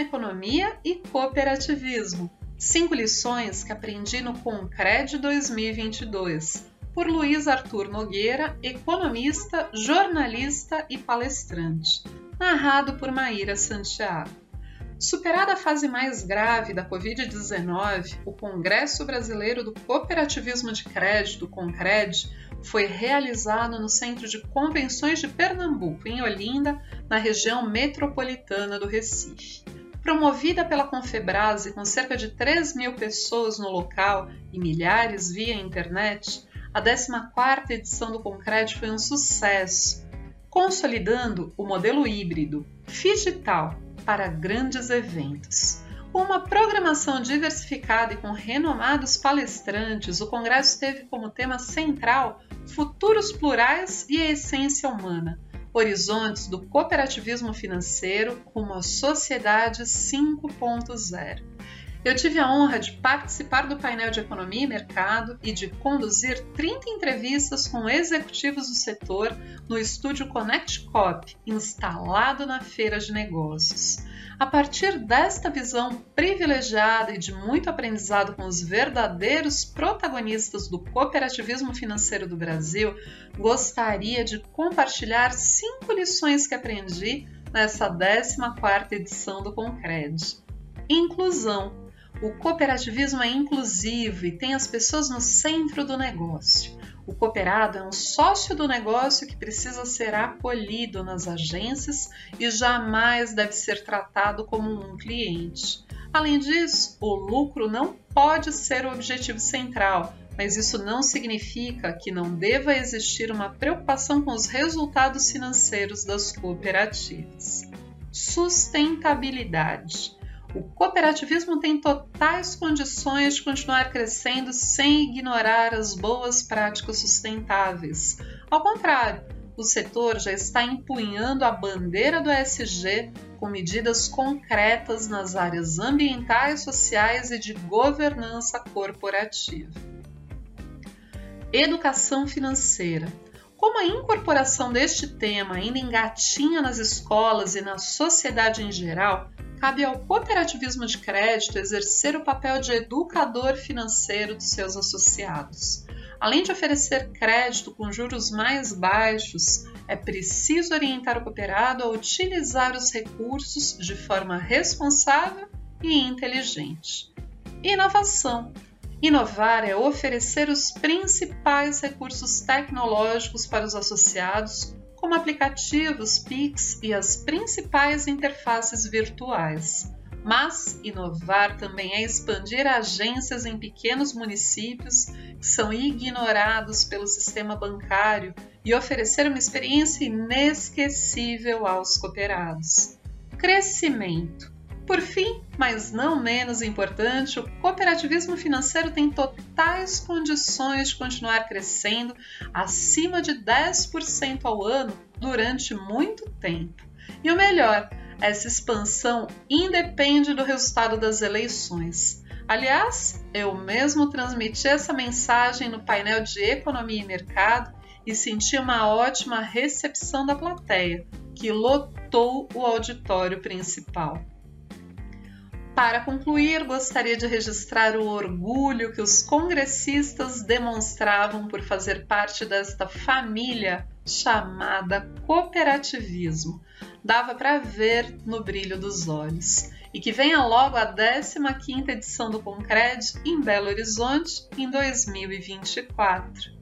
Economia e Cooperativismo. Cinco lições que aprendi no Concred 2022, por Luiz Arthur Nogueira, economista, jornalista e palestrante. Narrado por Maíra Santiago. Superada a fase mais grave da Covid-19, o Congresso Brasileiro do Cooperativismo de Crédito, CONCRED, foi realizado no Centro de Convenções de Pernambuco, em Olinda, na região metropolitana do Recife. Promovida pela Confebrase com cerca de 3 mil pessoas no local e milhares via internet, a 14ª edição do Concred foi um sucesso, consolidando o modelo híbrido, digital, para grandes eventos. Com uma programação diversificada e com renomados palestrantes, o Congresso teve como tema central Futuros Plurais e a Essência Humana, horizontes do cooperativismo financeiro como a sociedade 5.0. Eu tive a honra de participar do painel de Economia e Mercado e de conduzir 30 entrevistas com executivos do setor no estúdio Connect Cop, instalado na Feira de Negócios. A partir desta visão privilegiada e de muito aprendizado com os verdadeiros protagonistas do cooperativismo financeiro do Brasil, gostaria de compartilhar cinco lições que aprendi nessa 14ª edição do Concred. Inclusão o cooperativismo é inclusivo e tem as pessoas no centro do negócio. O cooperado é um sócio do negócio que precisa ser acolhido nas agências e jamais deve ser tratado como um cliente. Além disso, o lucro não pode ser o objetivo central, mas isso não significa que não deva existir uma preocupação com os resultados financeiros das cooperativas. Sustentabilidade. O cooperativismo tem totais condições de continuar crescendo sem ignorar as boas práticas sustentáveis. Ao contrário, o setor já está empunhando a bandeira do ESG com medidas concretas nas áreas ambientais, sociais e de governança corporativa. Educação financeira. Como a incorporação deste tema ainda engatinha nas escolas e na sociedade em geral, cabe ao cooperativismo de crédito exercer o papel de educador financeiro de seus associados. Além de oferecer crédito com juros mais baixos, é preciso orientar o cooperado a utilizar os recursos de forma responsável e inteligente. Inovação. Inovar é oferecer os principais recursos tecnológicos para os associados como aplicativos, Pix e as principais interfaces virtuais. Mas inovar também é expandir agências em pequenos municípios que são ignorados pelo sistema bancário e oferecer uma experiência inesquecível aos cooperados. Crescimento. Por fim, mas não menos importante, o cooperativismo financeiro tem totais condições de continuar crescendo acima de 10% ao ano durante muito tempo. E o melhor, essa expansão independe do resultado das eleições. Aliás, eu mesmo transmiti essa mensagem no painel de Economia e Mercado e senti uma ótima recepção da plateia, que lotou o auditório principal. Para concluir, gostaria de registrar o orgulho que os congressistas demonstravam por fazer parte desta família chamada cooperativismo. Dava para ver no brilho dos olhos. E que venha logo a 15ª edição do Concred em Belo Horizonte em 2024.